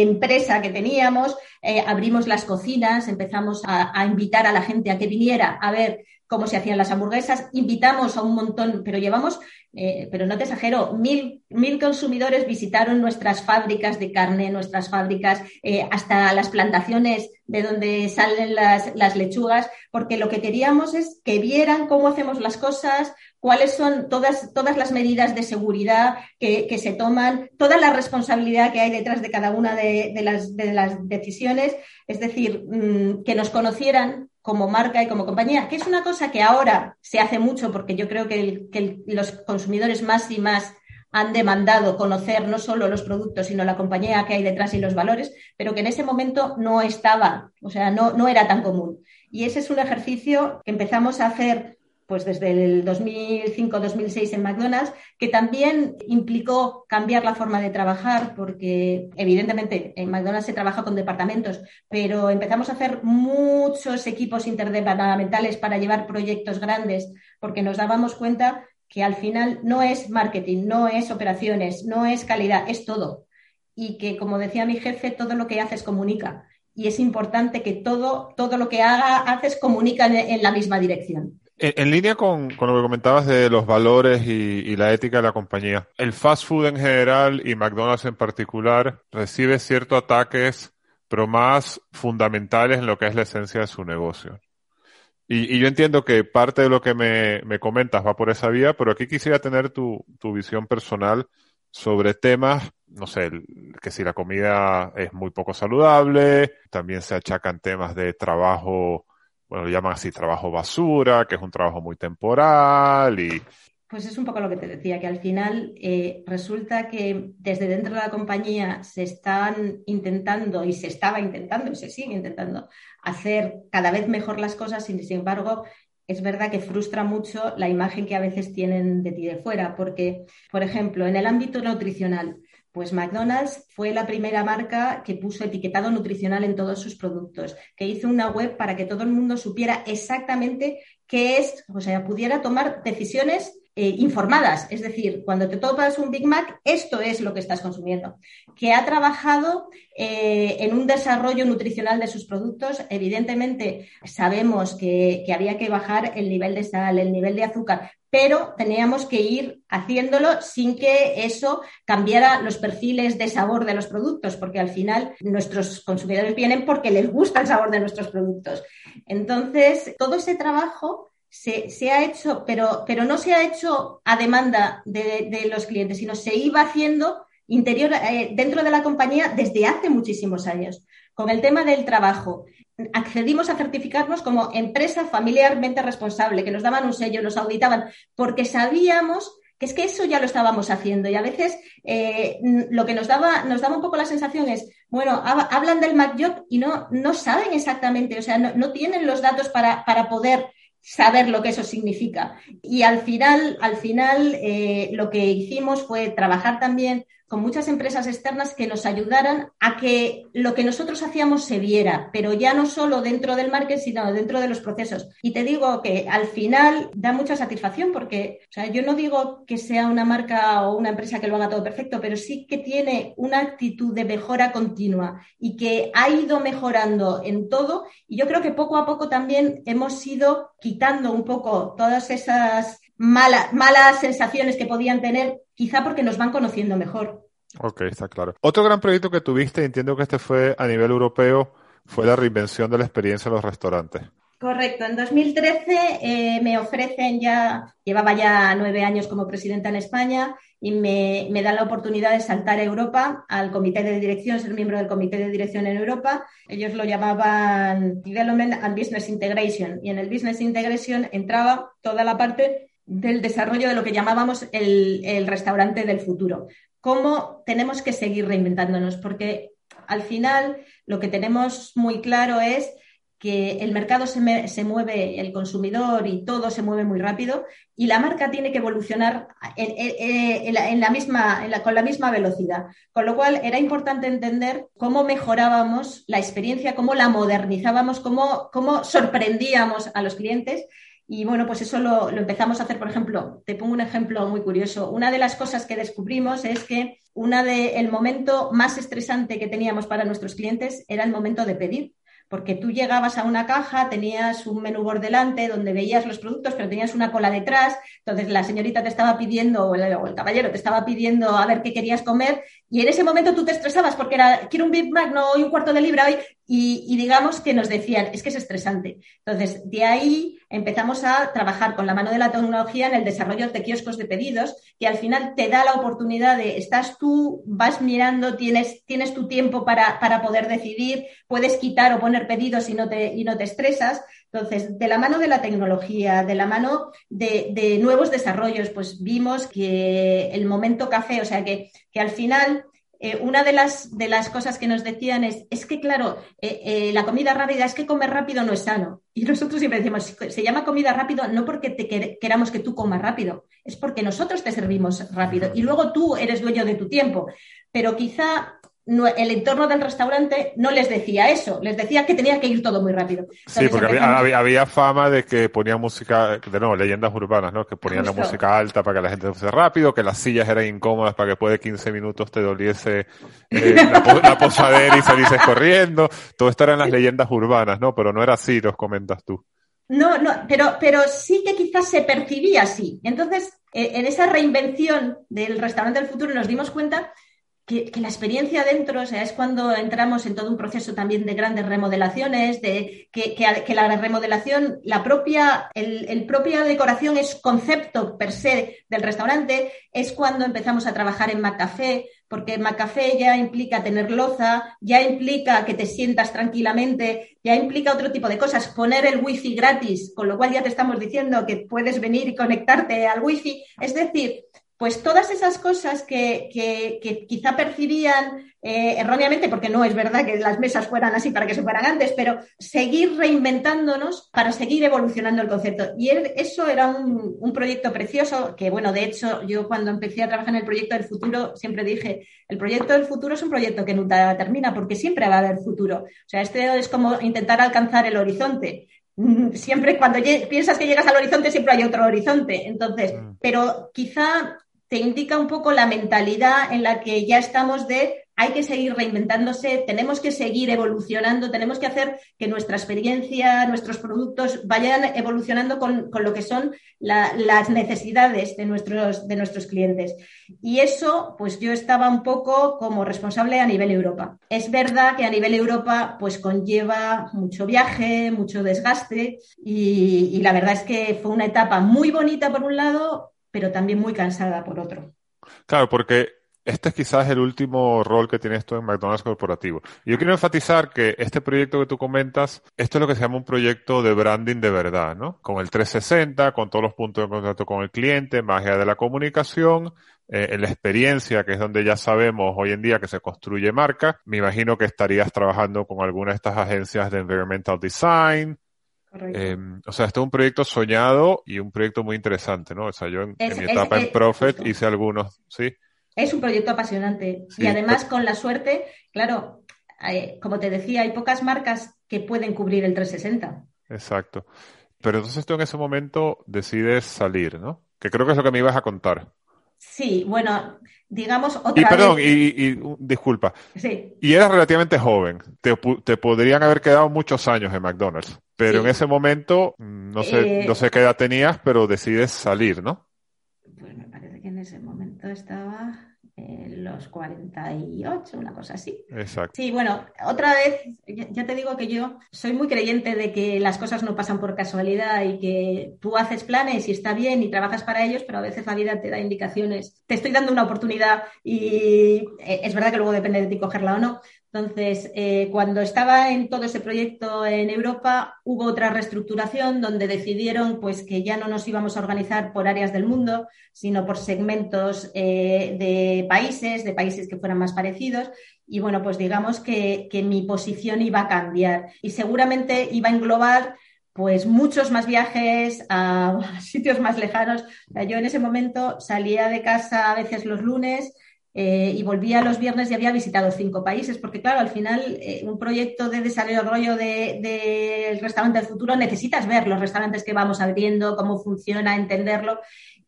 empresa que teníamos, eh, abrimos las cocinas, empezamos a, invitar a la gente a que viniera a ver cómo se hacían las hamburguesas, invitamos a un montón, pero llevamos, eh, pero no te exagero, mil, mil, consumidores visitaron nuestras fábricas de carne, nuestras fábricas, hasta las plantaciones de donde salen las, las, lechugas, porque lo que queríamos es que vieran cómo hacemos las cosas, cuáles son todas, todas las medidas de seguridad que, que se toman, toda la responsabilidad que hay detrás de cada una de, de, las, de las, decisiones, es decir, mm, que nos conocieran como marca y como compañía, que es una cosa que ahora se hace mucho porque yo creo que, los consumidores más y más han demandado conocer no solo los productos, sino la compañía que hay detrás y los valores, pero que en ese momento no estaba, o sea, no, no era tan común. Y ese es un ejercicio que empezamos a hacer pues desde el 2005-2006 en McDonald's, que también implicó cambiar la forma de trabajar, porque evidentemente en McDonald's se trabaja con departamentos, pero empezamos a hacer muchos equipos interdepartamentales para llevar proyectos grandes, porque nos dábamos cuenta que al final no es marketing, no es operaciones, no es calidad, es todo. Y que, como decía mi jefe, todo lo que haces comunica. Y es importante que todo, todo lo que haga, haces comunica en, la misma dirección. En, línea con, lo que comentabas de los valores y, la ética de la compañía, el fast food en general y McDonald's en particular recibe ciertos ataques, pero más fundamentales en lo que es la esencia de su negocio. Y, yo entiendo que parte de lo que me, me, comentas va por esa vía, pero aquí quisiera tener tu visión personal sobre temas, no sé, que si la comida es muy poco saludable, también se achacan temas de trabajo, bueno, lo llaman así trabajo basura, que es un trabajo muy temporal y, pues es un poco lo que te decía, que al final eh, resulta que desde dentro de la compañía se están intentando y se estaba intentando y se sigue intentando hacer cada vez mejor las cosas y sin embargo es verdad que frustra mucho la imagen que a veces tienen de ti de fuera, porque, por ejemplo, en el ámbito nutricional, pues McDonald's fue la primera marca que puso etiquetado nutricional en todos sus productos, que hizo una web para que todo el mundo supiera exactamente qué es, o sea, pudiera tomar decisiones eh, informadas. Es decir, cuando te topas un Big Mac, esto es lo que estás consumiendo. Que ha trabajado eh, en un desarrollo nutricional de sus productos. Evidentemente, sabemos que, que había que bajar el nivel de sal, el nivel de azúcar, pero teníamos que ir haciéndolo sin que eso cambiara los perfiles de sabor de los productos, porque al final nuestros consumidores vienen porque les gusta el sabor de nuestros productos. Entonces, todo ese trabajo se, ha hecho, pero, pero no se ha hecho a demanda de, los clientes, sino se iba haciendo interior eh, dentro de la compañía desde hace muchísimos años. Con el tema del trabajo, accedimos a certificarnos como empresa familiarmente responsable, que nos daban un sello, nos auditaban, porque sabíamos que es que eso ya lo estábamos haciendo y a veces eh, lo que nos daba, nos daba un poco la sensación es, bueno, hablan del MacJob y no, no saben exactamente, o sea, no, tienen los datos para, para poder saber lo que eso significa. Y al final, al final eh, lo que hicimos fue trabajar también con muchas empresas externas que nos ayudaran a que lo que nosotros hacíamos se viera, pero ya no solo dentro del marketing, sino dentro de los procesos. Y te digo que al final da mucha satisfacción porque, o sea, yo no digo que sea una marca o una empresa que lo haga todo perfecto, pero sí que tiene una actitud de mejora continua y que ha ido mejorando en todo. Y yo creo que poco a poco también hemos ido quitando un poco todas esas malas sensaciones que podían tener, quizá porque nos van conociendo mejor. Ok, está claro. Otro gran proyecto que tuviste, entiendo que este fue a nivel europeo, fue la reinvención de la experiencia en los restaurantes. Correcto. En 2013 eh, me ofrecen ya, llevaba ya nueve años como presidenta en España y me, me, dan la oportunidad de saltar a Europa al comité de dirección, ser miembro del comité de dirección en Europa. Ellos lo llamaban Development and Business Integration y en el Business Integration entraba toda la parte del desarrollo de lo que llamábamos el, restaurante del futuro. Cómo tenemos que seguir reinventándonos, porque al final lo que tenemos muy claro es que el mercado se, mueve, el consumidor y todo se mueve muy rápido y la marca tiene que evolucionar en, la, misma, con la misma velocidad. Con lo cual era importante entender cómo mejorábamos la experiencia, cómo la modernizábamos, cómo, cómo sorprendíamos a los clientes y bueno, pues eso lo, empezamos a hacer, por ejemplo, te pongo un ejemplo muy curioso. Una de las cosas que descubrimos es que una de, el momento más estresante que teníamos para nuestros clientes era el momento de pedir porque tú llegabas a una caja, tenías un menú por delante donde veías los productos, pero tenías una cola detrás, entonces la señorita te estaba pidiendo, o el, caballero te estaba pidiendo a ver qué querías comer, y en ese momento tú te estresabas porque era, quiero un Big Mac, no, un cuarto de libra hoy, y, digamos que nos decían, es que es estresante. Entonces, de ahí empezamos a trabajar con la mano de la tecnología en el desarrollo de kioscos de pedidos, que al final te da la oportunidad de, estás tú, vas mirando, tienes, tienes tu tiempo para, para poder decidir, puedes quitar o poner pedidos y no te, y no te estresas. Entonces, de la mano de la tecnología, de la mano de, nuevos desarrollos, pues vimos que el momento café, o sea, que, que al final eh, una de las, de las cosas que nos decían es, es que, claro, eh, eh, la comida rápida es que comer rápido no es sano. Y nosotros siempre decimos, se llama comida rápido no porque te queramos que tú comas rápido, es porque nosotros te servimos rápido y luego tú eres dueño de tu tiempo. Pero quizá el entorno del restaurante no les decía eso, les decía que tenía que ir todo muy rápido. sí, porque había, fama de que ponían música, de nuevo, leyendas urbanas, ¿no? Que ponían la música alta para que la gente se fuese rápido, que las sillas eran incómodas para que después de 15 minutos te doliese eh, la, posadera y salieses corriendo. Todo esto eran las leyendas urbanas, ¿no? Pero no era así, los comentas tú. No, no, pero, pero sí que quizás se percibía así. Entonces, eh, en esa reinvención del restaurante del futuro nos dimos cuenta que, la experiencia dentro, es cuando entramos en todo un proceso también de grandes remodelaciones, de que, que la remodelación, la propia, el, propia decoración es concepto per se del restaurante, es cuando empezamos a trabajar en Macafé, porque Macafé ya implica tener loza, ya implica que te sientas tranquilamente, ya implica otro tipo de cosas, poner el wifi gratis, con lo cual ya te estamos diciendo que puedes venir y conectarte al wifi, es decir, pues todas esas cosas que, quizá percibían eh, erróneamente, porque no es verdad que las mesas fueran así para que se fueran antes, pero seguir reinventándonos para seguir evolucionando el concepto. Y eso era un, proyecto precioso, que bueno, de hecho, yo cuando empecé a trabajar en el proyecto del futuro, siempre dije, el proyecto del futuro es un proyecto que nunca termina, porque siempre va a haber futuro. O sea, este es como intentar alcanzar el horizonte siempre cuando piensas que llegas al horizonte siempre hay otro horizonte. Entonces, mm. pero quizá te indica un poco la mentalidad en la que ya estamos de hay que seguir reinventándose, tenemos que seguir evolucionando, tenemos que hacer que nuestra experiencia, nuestros productos vayan evolucionando con, lo que son las necesidades de nuestros, de nuestros clientes. Y eso, pues yo estaba un poco como responsable a nivel Europa. Es verdad que a nivel Europa, pues conlleva mucho viaje, mucho desgaste y la verdad es que fue una etapa muy bonita por un lado, pero también muy cansada por otro. Claro, porque este es quizás el último rol que tienes tú en McDonald's Corporativo. yo quiero enfatizar que este proyecto que tú comentas, esto es lo que se llama un proyecto de branding de verdad, ¿no? Con el 360, con todos los puntos de contacto con el cliente, magia de la comunicación, eh, en la experiencia, que es donde ya sabemos hoy en día que se construye marca. Me imagino que estarías trabajando con alguna de estas agencias de environmental design, eh, o sea, esto es un proyecto soñado y un proyecto muy interesante, ¿no? O sea, yo en, mi etapa en Profit hice algunos, ¿sí? Es un proyecto apasionante y además con la suerte, claro, eh, como te decía, hay pocas marcas que pueden cubrir el 360. Exacto. Pero entonces tú en ese momento decides salir, ¿no? Que creo que es lo que me ibas a contar. Sí, bueno, digamos otra y, perdón, Y, disculpa. Sí. Y eras relativamente joven. Te, te, podrían haber quedado muchos años en McDonald's. Pero en ese momento, mm, no sé, no sé qué edad tenías, pero decides salir, ¿no? Pues me parece que en ese momento estaba los 48, una cosa así. Exacto. Sí, bueno, otra vez, ya te digo que yo soy muy creyente de que las cosas no pasan por casualidad y que tú haces planes y está bien y trabajas para ellos, pero a veces la vida te da indicaciones. Te estoy dando una oportunidad y eh, es verdad que luego depende de ti cogerla o no, entonces, eh, cuando estaba en todo ese proyecto en Europa, hubo otra reestructuración donde decidieron pues, que ya no nos íbamos a organizar por áreas del mundo, sino por segmentos eh, de países, de países que fueran más parecidos. Y bueno, pues digamos que, que mi posición iba a cambiar y seguramente iba a englobar pues muchos más viajes a sitios más lejanos. yo en ese momento salía de casa a veces los lunes, eh, y volvía los viernes y había visitado cinco países, porque claro, al final eh, un proyecto de desarrollo del de, restaurante del futuro necesitas ver los restaurantes que vamos abriendo, cómo funciona, entenderlo.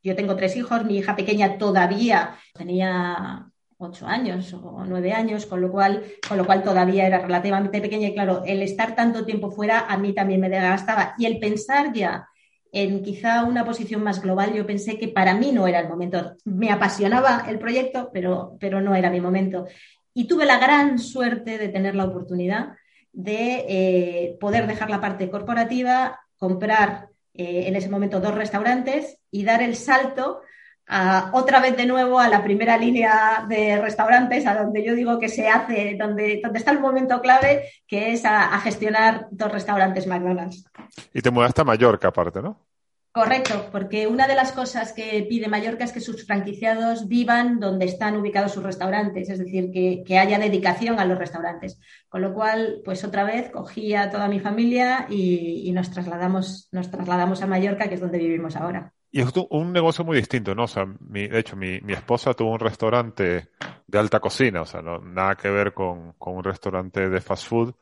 Yo tengo tres hijos, mi hija pequeña todavía tenía ocho años o nueve años, con lo cual, con lo cual todavía era relativamente pequeña y claro, el estar tanto tiempo fuera a mí también me desgastaba y el pensar ya en quizá una posición más global, yo pensé que para mí no era el momento. Me apasionaba el proyecto, pero, pero no era mi momento. Y tuve la gran suerte de tener la oportunidad de eh, poder dejar la parte corporativa, comprar eh, en ese momento dos restaurantes y dar el salto otra vez de nuevo a la primera línea de restaurantes, a donde yo digo que se hace, donde, donde está el momento clave, que es a, gestionar dos restaurantes McDonald's. Y te mudaste a Mallorca aparte, ¿no? Correcto, porque una de las cosas que pide Mallorca es que sus franquiciados vivan donde están ubicados sus restaurantes, es decir, que, haya dedicación a los restaurantes. Con lo cual, pues otra vez cogí a toda mi familia y, y nos, trasladamos, nos trasladamos a Mallorca, que es donde vivimos ahora. Y es un negocio muy distinto, ¿no? O sea, mi, de hecho, mi, mi esposa tuvo un restaurante de alta cocina, o sea, no, nada que ver con, con un restaurante de fast food.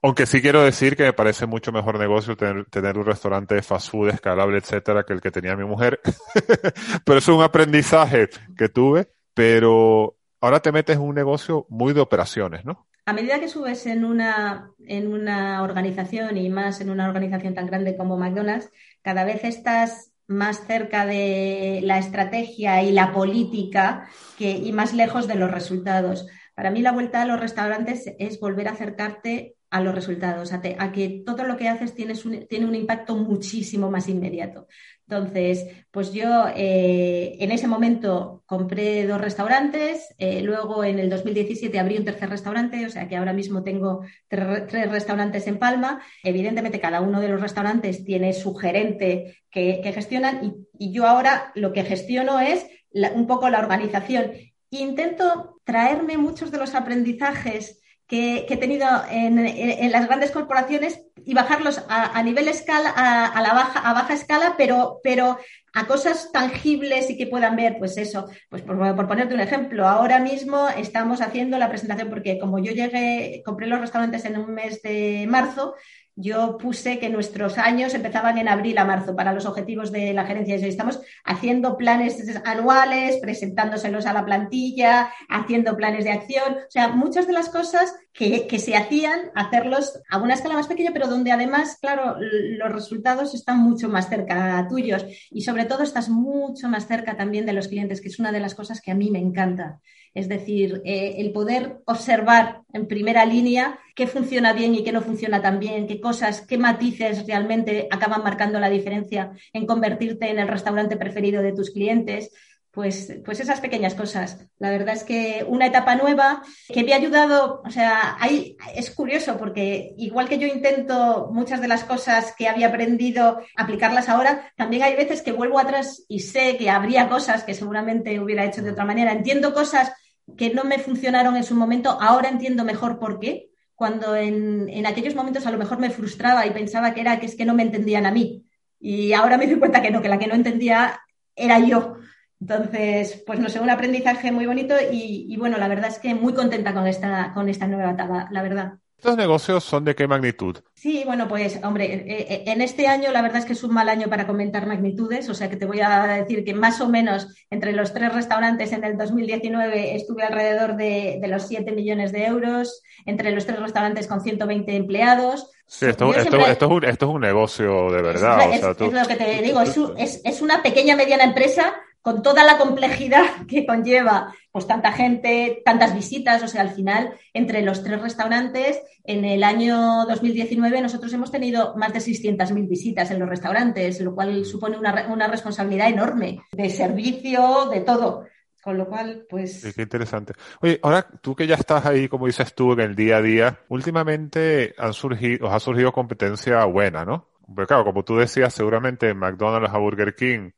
Aunque sí quiero decir que me parece mucho mejor negocio tener, tener un restaurante de fast food escalable, etcétera, que el que tenía mi mujer. pero es un aprendizaje que tuve. Pero ahora te metes en un negocio muy de operaciones, ¿no? A medida que subes en una, en una organización y más en una organización tan grande como McDonald's, cada vez estás más cerca de la estrategia y la política que, y más lejos de los resultados. Para mí la vuelta a los restaurantes es volver a acercarte a los resultados, a, que todo lo que haces tiene un impacto muchísimo más inmediato. Entonces, pues yo eh, en ese momento compré dos restaurantes, eh, luego en el 2017 abrí un tercer restaurante, o sea que ahora mismo tengo tres, restaurantes en Palma. Evidentemente, cada uno de los restaurantes tiene su gerente que, gestionan y, yo ahora lo que gestiono es un poco la organización. Intento traerme muchos de los aprendizajes que, he tenido en, las grandes corporaciones y bajarlos a, nivel escala, a, la baja, a baja escala, pero, pero a cosas tangibles y que puedan ver, pues eso, pues por, por, ponerte un ejemplo, ahora mismo estamos haciendo la presentación porque como yo llegué, compré los restaurantes en un mes de marzo, yo puse que nuestros años empezaban en abril a marzo para los objetivos de la gerencia. Estamos haciendo planes anuales, presentándoselos a la plantilla, haciendo planes de acción. O sea, muchas de las cosas que, se hacían, hacerlos a una escala más pequeña, pero donde además, claro, los resultados están mucho más cerca tuyos y sobre todo estás mucho más cerca también de los clientes, que es una de las cosas que a mí me encanta. Es decir, eh, el poder observar en primera línea qué funciona bien y qué no funciona tan bien, qué cosas, qué matices realmente acaban marcando la diferencia en convertirte en el restaurante preferido de tus clientes. pues, pues esas pequeñas cosas. La verdad es que una etapa nueva que me ha ayudado, o sea, hay, es curioso porque igual que yo intento muchas de las cosas que había aprendido aplicarlas ahora, también hay veces que vuelvo atrás y sé que habría cosas que seguramente hubiera hecho de otra manera. Entiendo cosas que no me funcionaron en su momento, ahora entiendo mejor por qué. Cuando en, en aquellos momentos a lo mejor me frustraba y pensaba que era que es que no me entendían a mí. Y ahora me doy cuenta que no, que la que no entendía era yo. Entonces, pues no sé, un aprendizaje muy bonito y, bueno, la verdad es que muy contenta con esta, con esta nueva etapa, la verdad. ¿Estos negocios son de qué magnitud? Sí, bueno, pues hombre, eh, eh, en este año la verdad es que es un mal año para comentar magnitudes, o sea que te voy a decir que más o menos entre los tres restaurantes en el 2019 estuve alrededor de, los 7 millones de euros, entre los tres restaurantes con 120 empleados. Sí, esto, esto, es, un, negocio de verdad. Es, lo que te digo, es, es una pequeña, mediana empresa con toda la complejidad que conlleva pues tanta gente, tantas visitas, o sea, al final, entre los tres restaurantes, en el año 2019 nosotros hemos tenido más de 600.000 visitas en los restaurantes, lo cual supone una, una, responsabilidad enorme de servicio, de todo. Con lo cual, pues... qué interesante. Oye, ahora tú que ya estás ahí, como dices tú, en el día a día, últimamente han surgido, os ha surgido competencia buena, ¿no? Porque claro, como tú decías, seguramente McDonald's a Burger King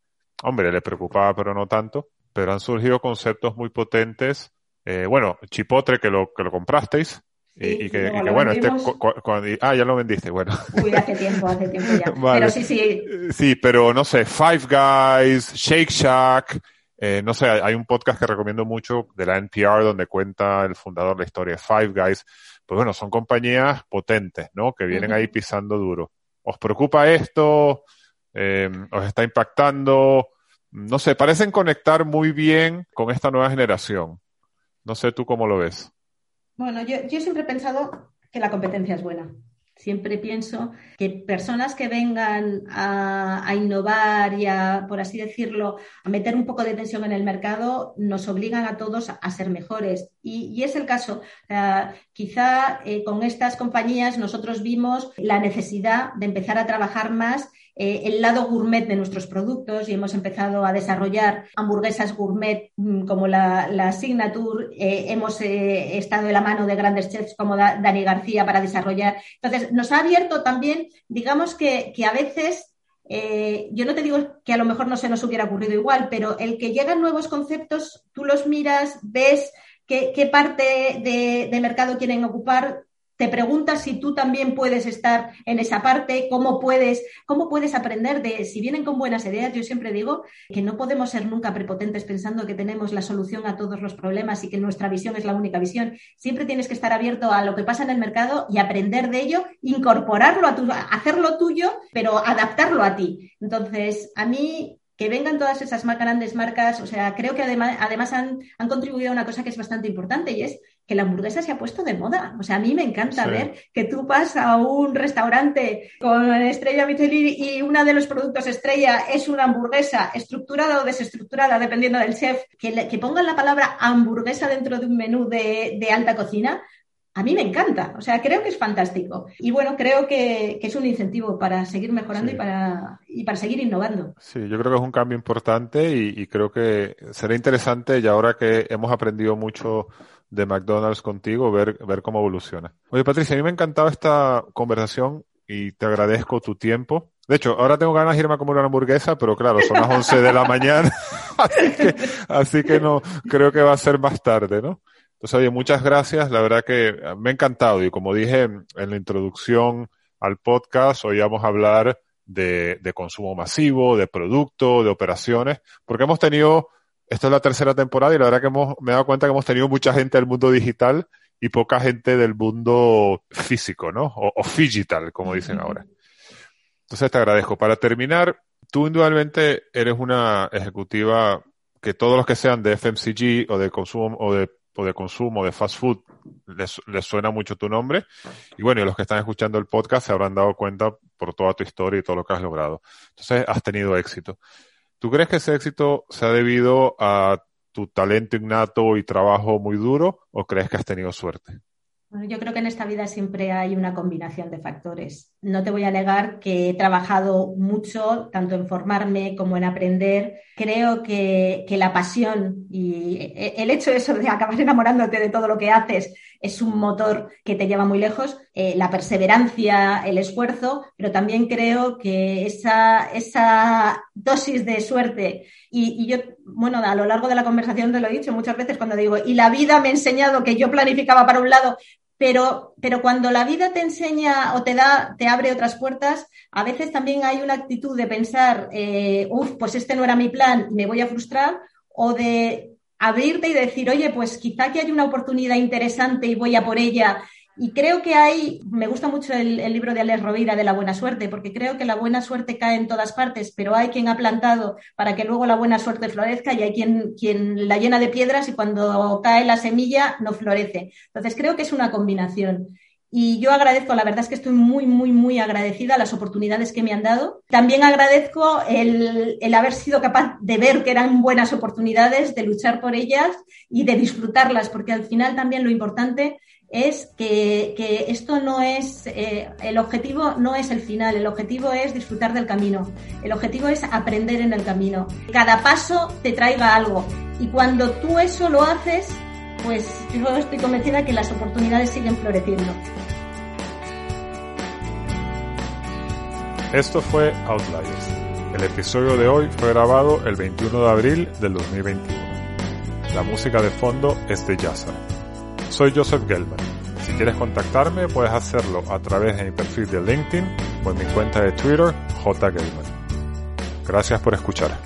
hombre, le preocupaba, pero no tanto. Pero han surgido conceptos muy potentes. Eh, bueno, Chipotle, que lo, que lo comprasteis. y, que, bueno, este, ah, ya lo vendiste, bueno. Uy, hace tiempo, hace tiempo ya. Pero sí, sí. Sí, pero no sé, Five Guys, Shake Shack, eh, no sé, hay un podcast que recomiendo mucho de la NPR donde cuenta el fundador la historia de Five Guys. Pues bueno, son compañías potentes, ¿no? Que vienen ahí pisando duro. ¿Os preocupa esto? Eh, ¿Os está impactando? No sé, parecen conectar muy bien con esta nueva generación. No sé tú cómo lo ves. Bueno, yo, siempre he pensado que la competencia es buena. Siempre pienso que personas que vengan a, innovar y a, por así decirlo, a meter un poco de tensión en el mercado, nos obligan a todos a, ser mejores. Y, es el caso. quizá eh, con estas compañías nosotros vimos la necesidad de empezar a trabajar más eh, el lado gourmet de nuestros productos y hemos empezado a desarrollar hamburguesas gourmet mm, como la, Signature. Eh, hemos eh, estado de la mano de grandes chefs como Dani García para desarrollar. Entonces, nos ha abierto también, digamos que, a veces yo no te digo que a lo mejor no se nos hubiera ocurrido igual, pero el que llegan nuevos conceptos, tú los miras, ves qué, parte de, mercado quieren ocupar, te preguntas si tú también puedes estar en esa parte, cómo puedes, cómo puedes aprender de, si vienen con buenas ideas, yo siempre digo que no podemos ser nunca prepotentes pensando que tenemos la solución a todos los problemas y que nuestra visión es la única visión. Siempre tienes que estar abierto a lo que pasa en el mercado y aprender de ello, incorporarlo a tu, hacerlo tuyo, pero adaptarlo a ti. Entonces, a mí que vengan todas esas grandes marcas, o sea, creo que además, además han, han, contribuido a una cosa que es bastante importante y es que la hamburguesa se ha puesto de moda. O sea, a mí me encanta ver que tú vas a un restaurante con estrella Michelin y uno de los productos estrella es una hamburguesa estructurada o desestructurada, dependiendo del chef, que, que pongan la palabra hamburguesa dentro de un menú de, de alta cocina a mí me encanta, o sea, creo que es fantástico. Y bueno, creo que, es un incentivo para seguir mejorando y, para, y para seguir innovando. Sí, yo creo que es un cambio importante y, creo que será interesante y ahora que hemos aprendido mucho de McDonald's contigo, ver, ver cómo evoluciona. Oye, Patricia, a mí me ha encantado esta conversación y te agradezco tu tiempo. De hecho, ahora tengo ganas de irme a comer una hamburguesa, pero claro, son las 11 de la mañana, así que, así que no, creo que va a ser más tarde, ¿no? Entonces, oye, muchas gracias. La verdad que me ha encantado. Y como dije en la introducción al podcast, hoy vamos a hablar de, consumo masivo, de producto, de operaciones, porque hemos tenido, esta es la tercera temporada y la verdad que hemos, me he dado cuenta que hemos tenido mucha gente del mundo digital y poca gente del mundo físico, ¿no? O, o digital, como dicen ahora. Entonces te agradezco. Para terminar, tú indudablemente eres una ejecutiva que todos los que sean de FMCG o de consumo o de o de consumo de fast food les, suena mucho tu nombre. Y bueno, y los que están escuchando el podcast se habrán dado cuenta por toda tu historia y todo lo que has logrado. Entonces, has tenido éxito. ¿Tú crees que ese éxito se ha debido a tu talento innato y trabajo muy duro o crees que has tenido suerte? yo creo que en esta vida siempre hay una combinación de factores. No te voy a negar que he trabajado mucho, tanto en formarme como en aprender. Creo que, la pasión y e, el hecho de eso de acabar enamorándote de todo lo que haces es un motor que te lleva muy lejos. Eh, la perseverancia, el esfuerzo, pero también creo que esa, esa dosis de suerte y, yo, bueno, a lo largo de la conversación te lo he dicho muchas veces cuando digo, y la vida me ha enseñado que yo planificaba para un lado, pero, pero cuando la vida te enseña o te da, te abre otras puertas, a veces también hay una actitud de pensar, eh, uff, pues este no era mi plan, me voy a frustrar, o de abrirte y decir, oye, pues quizá que hay una oportunidad interesante y voy a por ella y creo que hay, me gusta mucho el, libro de Alex Rovira de la buena suerte, porque creo que la buena suerte cae en todas partes, pero hay quien ha plantado para que luego la buena suerte florezca y hay quien, quien la llena de piedras y cuando cae la semilla no florece. Entonces creo que es una combinación. Y yo agradezco, la verdad es que estoy muy, muy, muy agradecida a las oportunidades que me han dado. También agradezco el, el, haber sido capaz de ver que eran buenas oportunidades, de luchar por ellas y de disfrutarlas, porque al final también lo importante es que, esto no es, eh, el objetivo no es el final, el objetivo es disfrutar del camino, el objetivo es aprender en el camino. Cada paso te traiga algo y cuando tú eso lo haces, pues yo estoy convencida que las oportunidades siguen floreciendo. Esto fue Outliers. El episodio de hoy fue grabado el 21 de abril del 2021. La música de fondo es de Yassar. Soy Joseph Gelman. Si quieres contactarme, puedes hacerlo a través de mi perfil de LinkedIn o en mi cuenta de Twitter, J. Gelman. Gracias por escuchar.